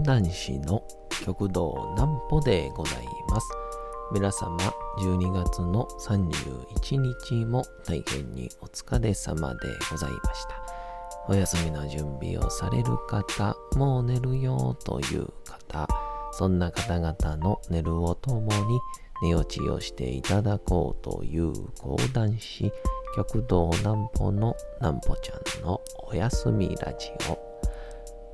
講談師の極道南歩でございます。皆様、12月の31日も大変にお疲れ様でございました。お休みの準備をされる方、もう寝るよという方、そんな方々の寝るをともに寝落ちをしていただこうという講談師、極道南歩の南歩ちゃんのおやすみラジオ。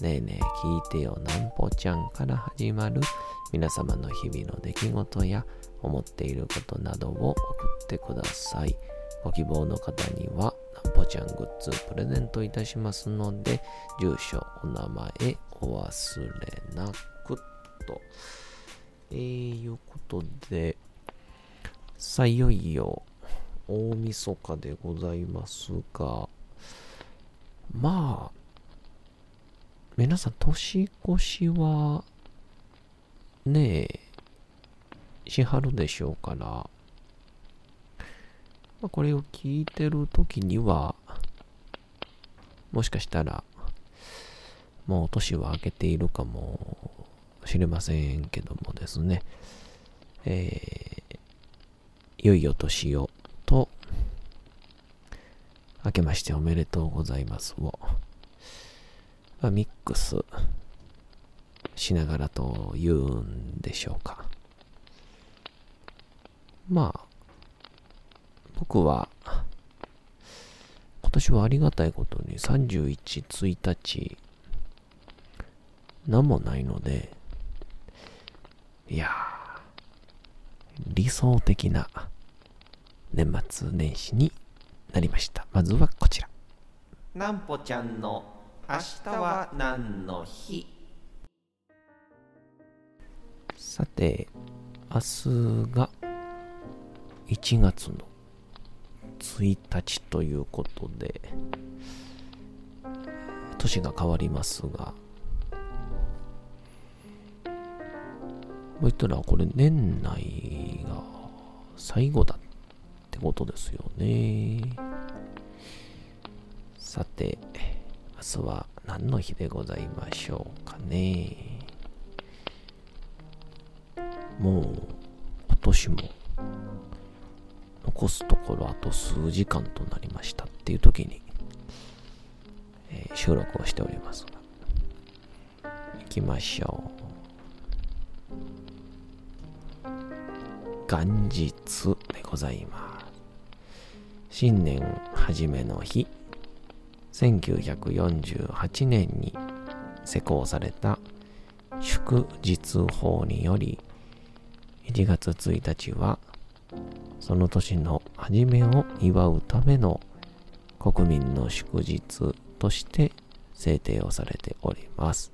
ねえねえ聞いてよなんぽちゃんから始まる皆様の日々の出来事や思っていることなどを送ってください。ご希望の方にはなんぽちゃんグッズプレゼントいたしますので、住所、お名前お忘れなくと。えー、いうことで、さあ、いよいよ大晦日でございますが、まあ、皆さん、年越しは、ねえ、しはるでしょうから、まあ、これを聞いてる時には、もしかしたら、もう年は明けているかもしれませんけどもですね、えー、いよいよ年をと、明けましておめでとうございますを、まあ、ミックスしながらと言うんでしょうか。まあ、僕は、今年はありがたいことに31、1日、何もないので、いや理想的な年末年始になりました。まずはこちら。なんぽちゃんの明日は何の日？さて、明日が1月の1日ということで、年が変わりますが、もう言ったらこれ年内が最後だってことですよね。さて、明日は何の日でございましょうかね。もう今年も残すところあと数時間となりましたっていう時に、えー、収録をしておりますが、行きましょう。元日でございます。新年初めの日。1948年に施行された祝日法により1月1日はその年の初めを祝うための国民の祝日として制定をされております。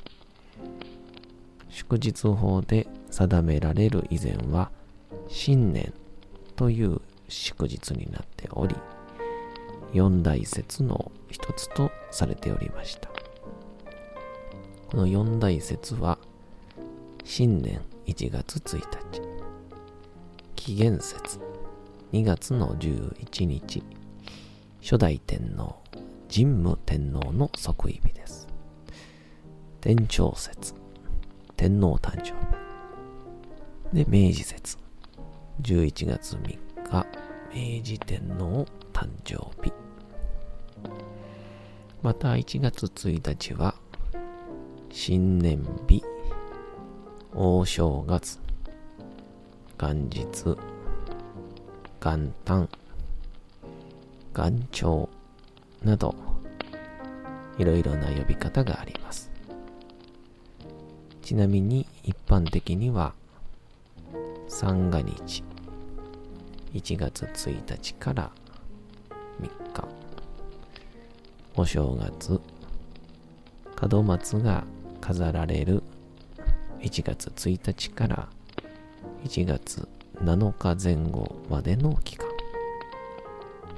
祝日法で定められる以前は新年という祝日になっており、四大節の一つとされておりました。この四大節は、新年1月1日、紀元節2月の11日、初代天皇、神武天皇の即位日です。天長節、天皇誕生日。で、明治節、11月3日、明治天皇誕生日。また1月1日は、新年日、大正月、元日、元旦、元朝など、いろいろな呼び方があります。ちなみに一般的には、三が日、1月1日から3日、お正月、門松が飾られる。1月1日から1月7日前後までの期間。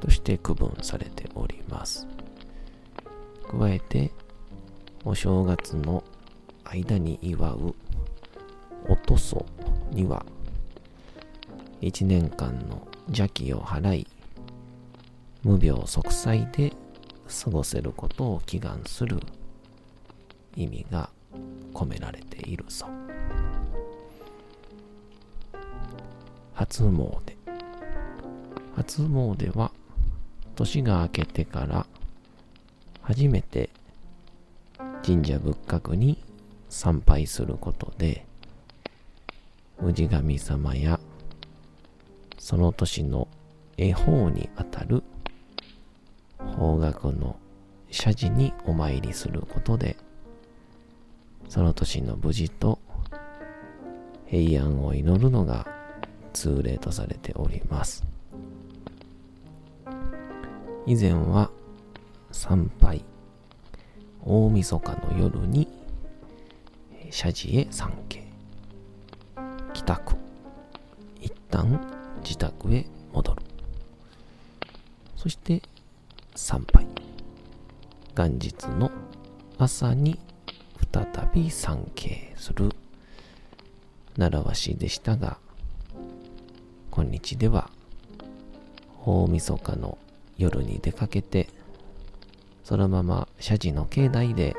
として区分されております。加えて、お正月の間に祝う。おとそには、1年間の邪気を払い、無病息災で過ごせることを祈願する意味が込められているそう。初詣。初詣は年が明けてから初めて神社仏閣に参拝することで氏神様やその年の恵方にあたる方角の社寺にお参りすることでその年の無事と平安を祈るのが通例とされております。以前は参拝、大晦日の夜に社寺へ参詣、帰宅、一旦自宅へ戻る。そして参拝、元日の朝に再び参詣する習わしでしたが、今日では大晦日の夜に出かけて、そのまま社寺の境内で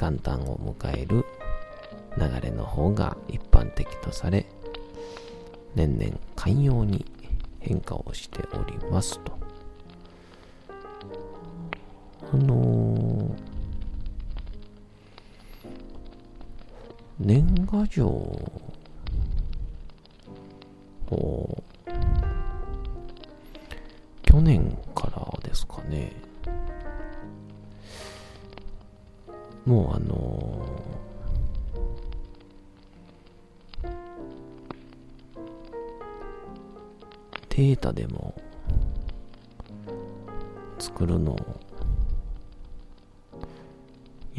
元旦を迎える流れの方が一般的とされ、年々寛容に変化をしておりますと。あのー、年賀状を去年からですかね。もうあのー、データでも作るのを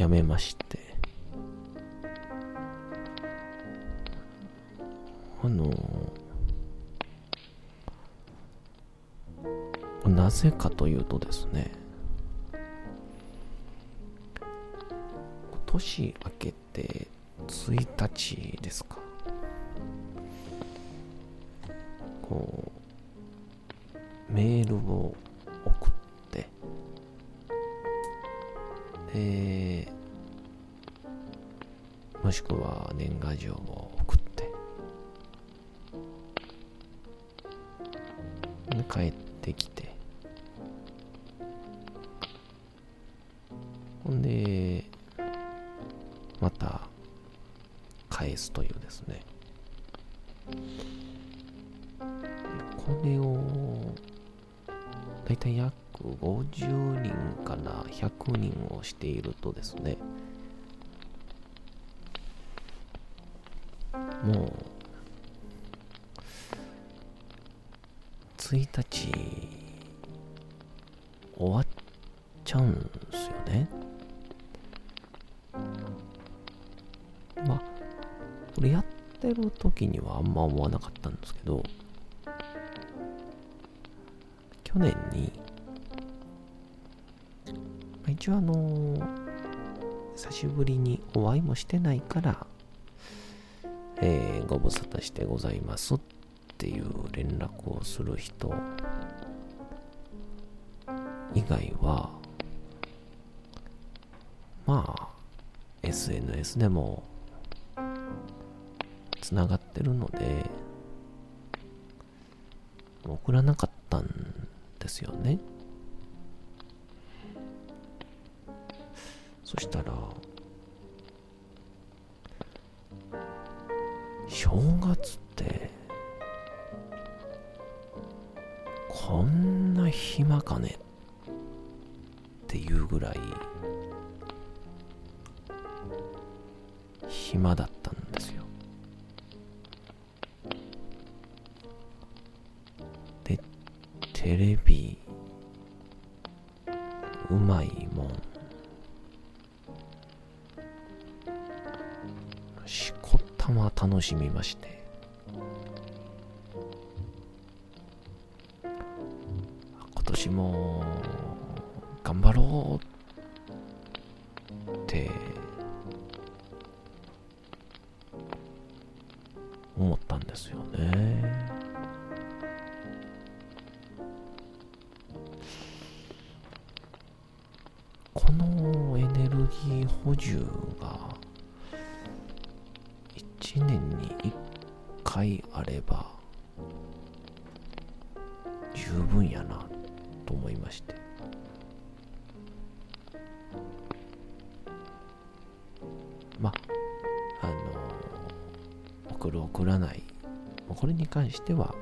やめまして、あのーなぜかというとですね年明けて1日ですか。こうメールをでもしくは年賀状を送って帰ってきてほんで、また返すというですね。これを、だいたい約50人から100人をしているとですね、もう、1日終わっちゃうんですよね。まあ、これやってる時にはあんま思わなかったんですけど、去年に、応あの、久しぶりにお会いもしてないから、えー、ご無沙汰してございますっていう連絡をする人以外は、まあ、SNS でもつながってるので、送らなかったんですよね。そしたら、正月って、こんな暇かねっていうぐらい、暇だったんですよ。で、テレビ、うまいもん。ま楽しみまして。まあの送る送らないこれに関しては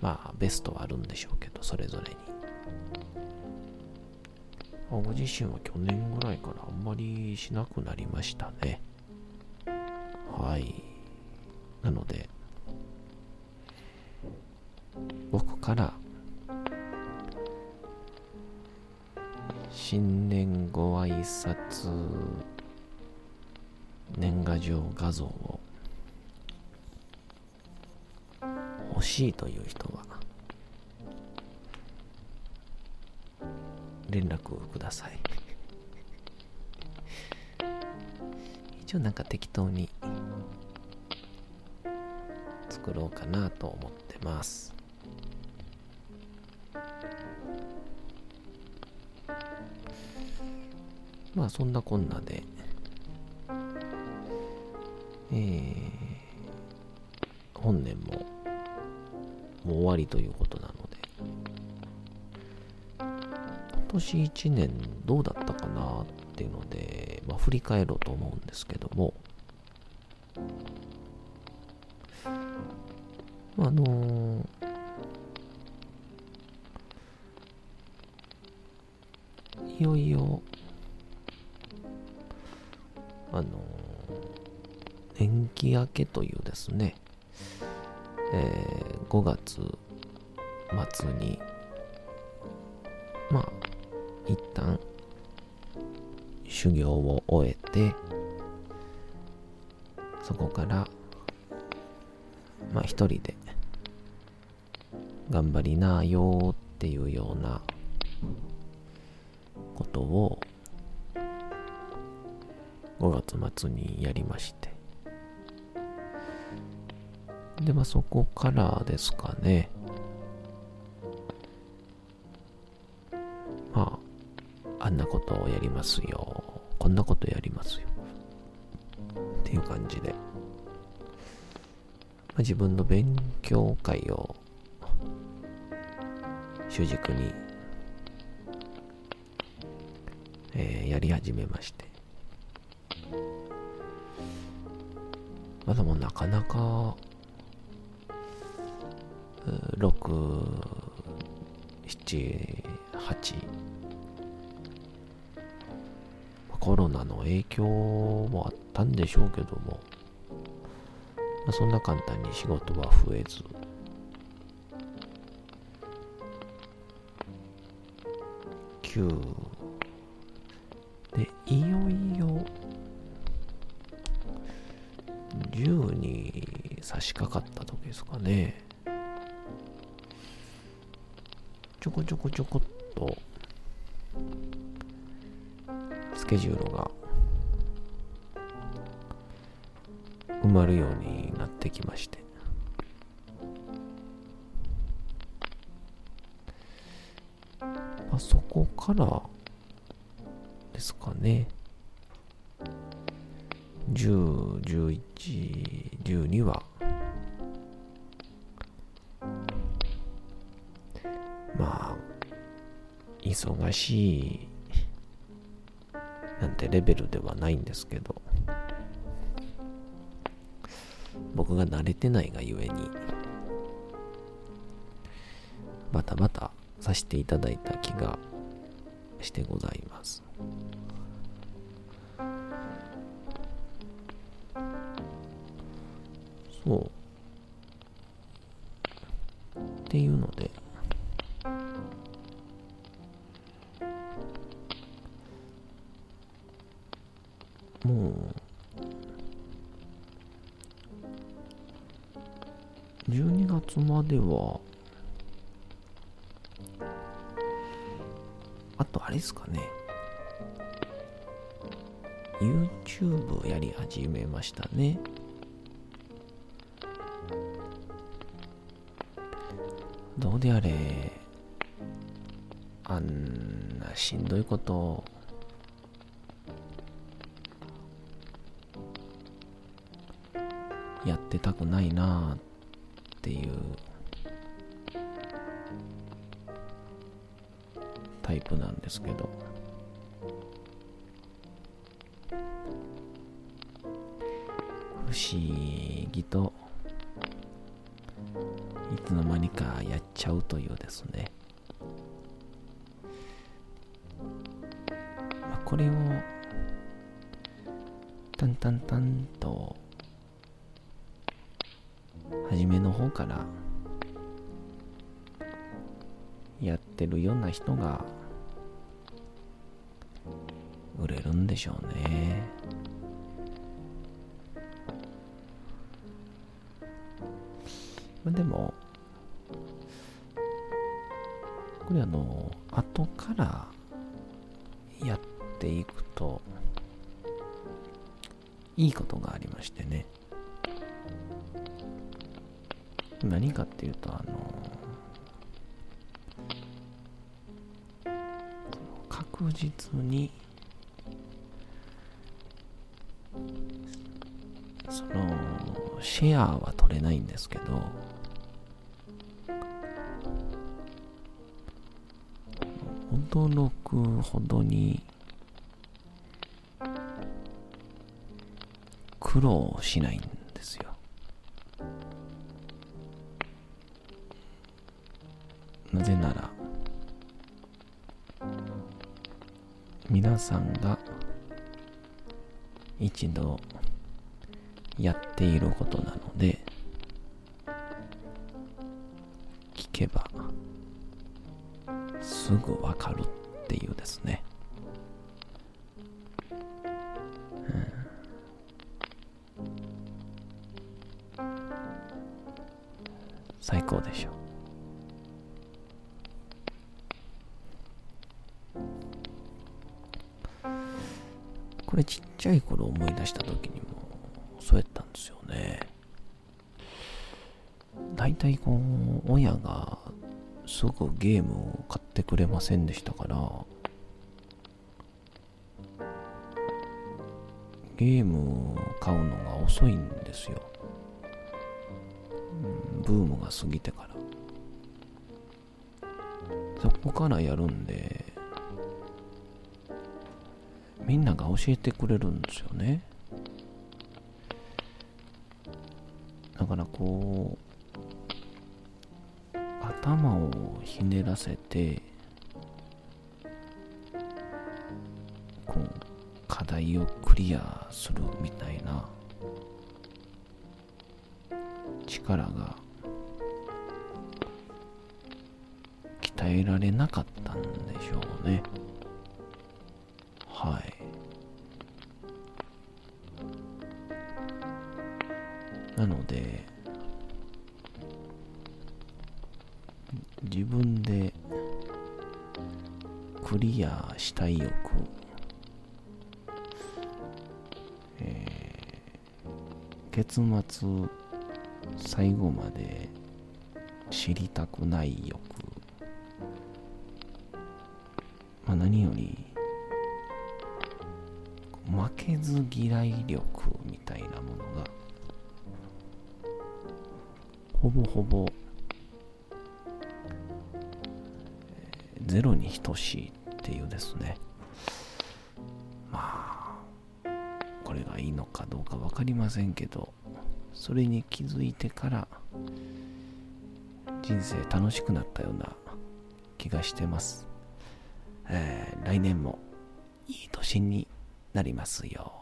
まあベストはあるんでしょうけどそれぞれにご自身は去年ぐらいからあんまりしなくなりましたね。はい。なので、僕から新年ご挨拶年賀状画像を欲しいという人は連絡をください。一応なんか適当に作ろうかなと思ってます。まあそんなこんなで。えー、本年ももう終わりということなので、今年1年どうだったかなっていうので、まあ、振り返ろうと思うんですけども、あのー、いよいよ、あのー、年季明けというですね、えー、5月末に、まあ、一旦修行を終えてそこからまあ一人で頑張りなよっていうようなことを5月末にやりましてでまあそこからですかねまあんなことをやりますよ。こんなことやりますよ。っていう感じで。まあ、自分の勉強会を主軸に、えー、やり始めまして。まだもなかなか、6、7、8、コロナの影響もあったんでしょうけども、まあ、そんな簡単に仕事は増えず、9ですかね。ちょこちょこちょこっと。スケジュールが。埋まるようになってきまして。まあ、そこからですかね。10、11、12は。忙しいなんてレベルではないんですけど僕が慣れてないがゆえにバタバタさせていただいた気がしてございます。そう。っていうのでまでは。あとあれですかね。YouTube やり始めましたね。どうであれ。あんなしんどいこと。やってたくないなっていうタイプなんですけど。不思議といつの間にかやっちゃうというですね、まあ、これを淡々々と初めの方からやってるような人が売れるんでしょうね。まあ、でも、これあの、何かっていうと、あの、確実に、その、シェアは取れないんですけど、驚くほどに苦労しないんさんが一度やっていることなので聞けばすぐわかるっていうですね、体こう親がすぐゲームを買ってくれませんでしたからゲームを買うのが遅いんですよ、ブームが過ぎてから。そこからやるんでみんなが教えてくれるんですよね。だからこう頭をひねらせてこう課題をクリアするみたいな力が鍛えられなかったんでしょうね。はい。なのでリアしたい欲、えー、結末最後まで知りたくない欲、まあ、何より負けず嫌い力みたいなものがほぼほぼゼロに等しいっていうですね。まあこれがいいのかどうか分かりませんけどそれに気づいてから人生楽しくなったような気がしてます、えー、来年もいい年になりますよ。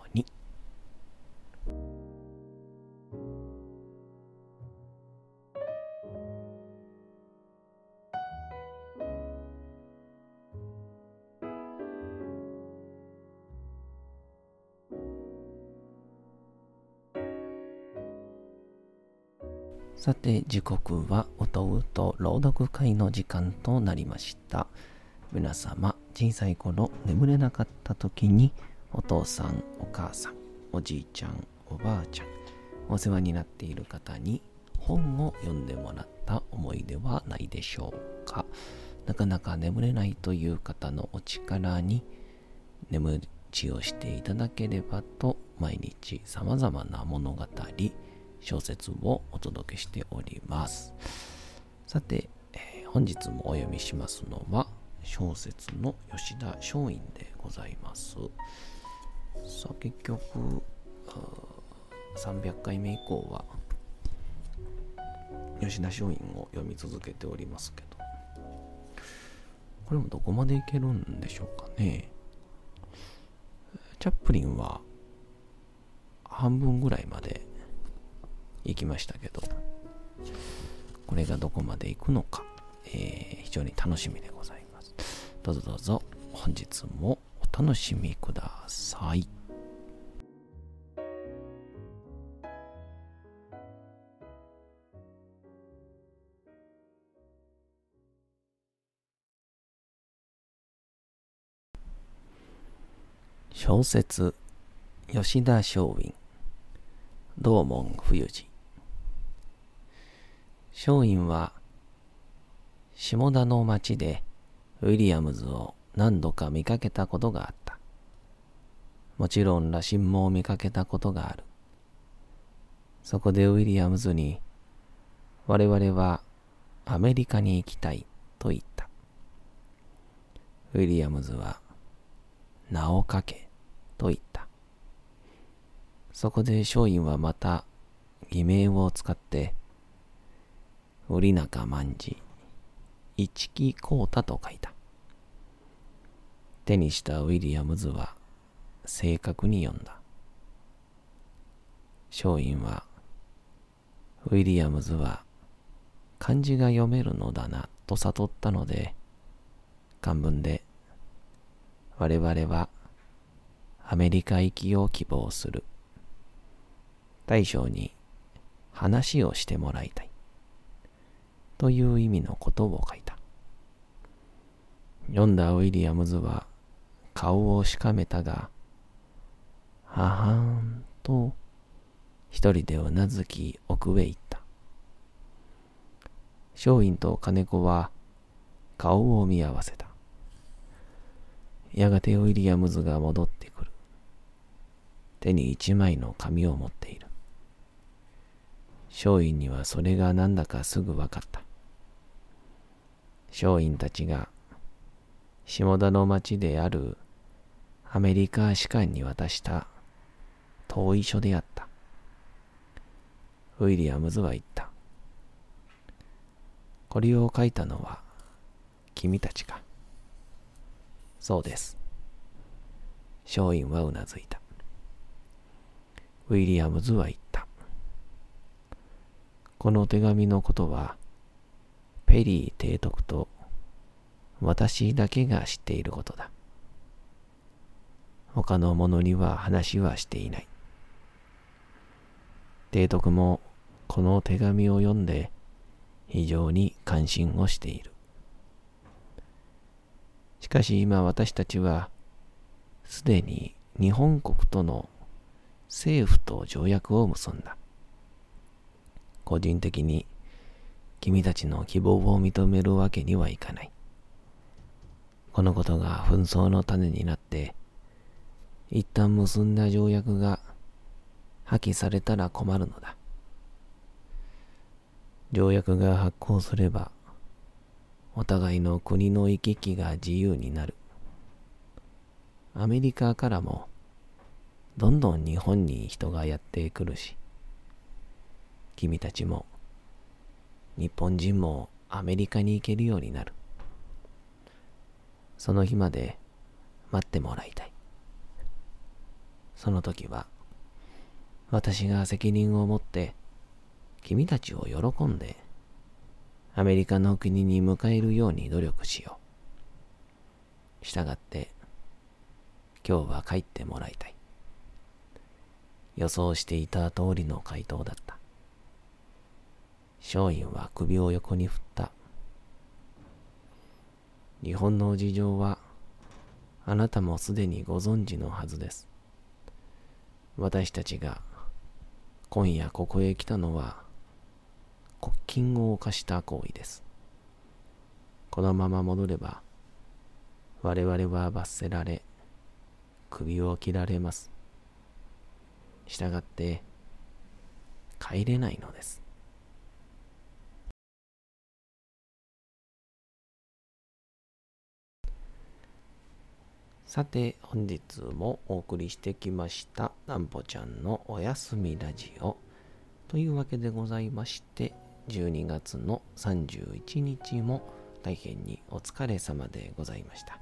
さて時刻は音うと朗読会の時間となりました。皆様小さい頃眠れなかった時にお父さんお母さんおじいちゃんおばあちゃんお世話になっている方に本を読んでもらった思い出はないでしょうか。なかなか眠れないという方のお力に眠ちをしていただければと毎日様々な物語小説をお届けしております。さて、えー、本日もお読みしますのは小説の吉田松陰でございます。さあ結局300回目以降は吉田松陰を読み続けておりますけど。これもどこまでいけるんでしょうかね。チャップリンは半分ぐらいまで行きましたけどこれがどこまで行くのか、えー、非常に楽しみでございます。どうぞどうぞ本日もお楽しみください。小説吉田松陰。道門冬治松陰は下田の町でウィリアムズを何度か見かけたことがあった。もちろん羅針も見かけたことがある。そこでウィリアムズに我々はアメリカに行きたいと言った。ウィリアムズは名をかけと言った。そこで松陰はまた偽名を使って、折中万事、一木幸太と書いた。手にしたウィリアムズは正確に読んだ。松陰は、ウィリアムズは漢字が読めるのだなと悟ったので、漢文で、我々はアメリカ行きを希望する。大将に話をしてもらいたい。という意味のことを書いた。読んだウィリアムズは顔をしかめたが、ははんと一人でうなずき奥へ行った。松陰と金子は顔を見合わせた。やがてウィリアムズが戻ってくる。手に一枚の紙を持っている。松陰にはそれがなんだかすぐ分かった。松陰たちが下田の町であるアメリカ士官に渡した遠い書であった。ウィリアムズは言った。これを書いたのは君たちか。そうです。松陰はうなずいた。ウィリアムズは言った。この手紙のことは、ペリー提督と私だけが知っていることだ。他の者には話はしていない。提督もこの手紙を読んで非常に関心をしている。しかし今私たちはすでに日本国との政府と条約を結んだ。個人的に君たちの希望を認めるわけにはいかない。このことが紛争の種になって、一旦結んだ条約が破棄されたら困るのだ。条約が発行すれば、お互いの国の行き来が自由になる。アメリカからもどんどん日本に人がやってくるし、君たちも日本人もアメリカに行けるようになる。その日まで待ってもらいたい。その時は私が責任を持って君たちを喜んでアメリカの国に迎えるように努力しよう。したがって今日は帰ってもらいたい。予想していた通りの回答だった。松陰は首を横に振った。日本の事情は、あなたもすでにご存知のはずです。私たちが今夜ここへ来たのは、国禁を犯した行為です。このまま戻れば、我々は罰せられ、首を切られます。したがって、帰れないのです。さて、本日もお送りしてきました、なんぽちゃんのおやすみラジオ。というわけでございまして、12月の31日も大変にお疲れ様でございました。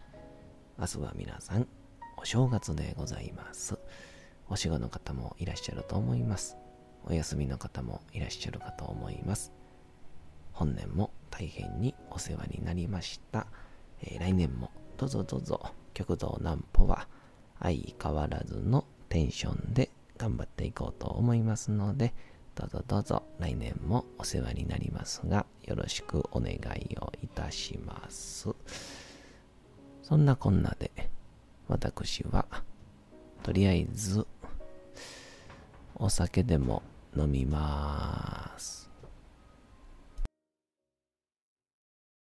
明日は皆さん、お正月でございます。お仕事の方もいらっしゃると思います。お休みの方もいらっしゃるかと思います。本年も大変にお世話になりました。えー、来年もどうぞどうぞ極道南歩は相変わらずのテンションで頑張っていこうと思いますので、どうぞどうぞ来年もお世話になりますが、よろしくお願いをいたします。そんなこんなで、私は、とりあえず、お酒でも飲みます。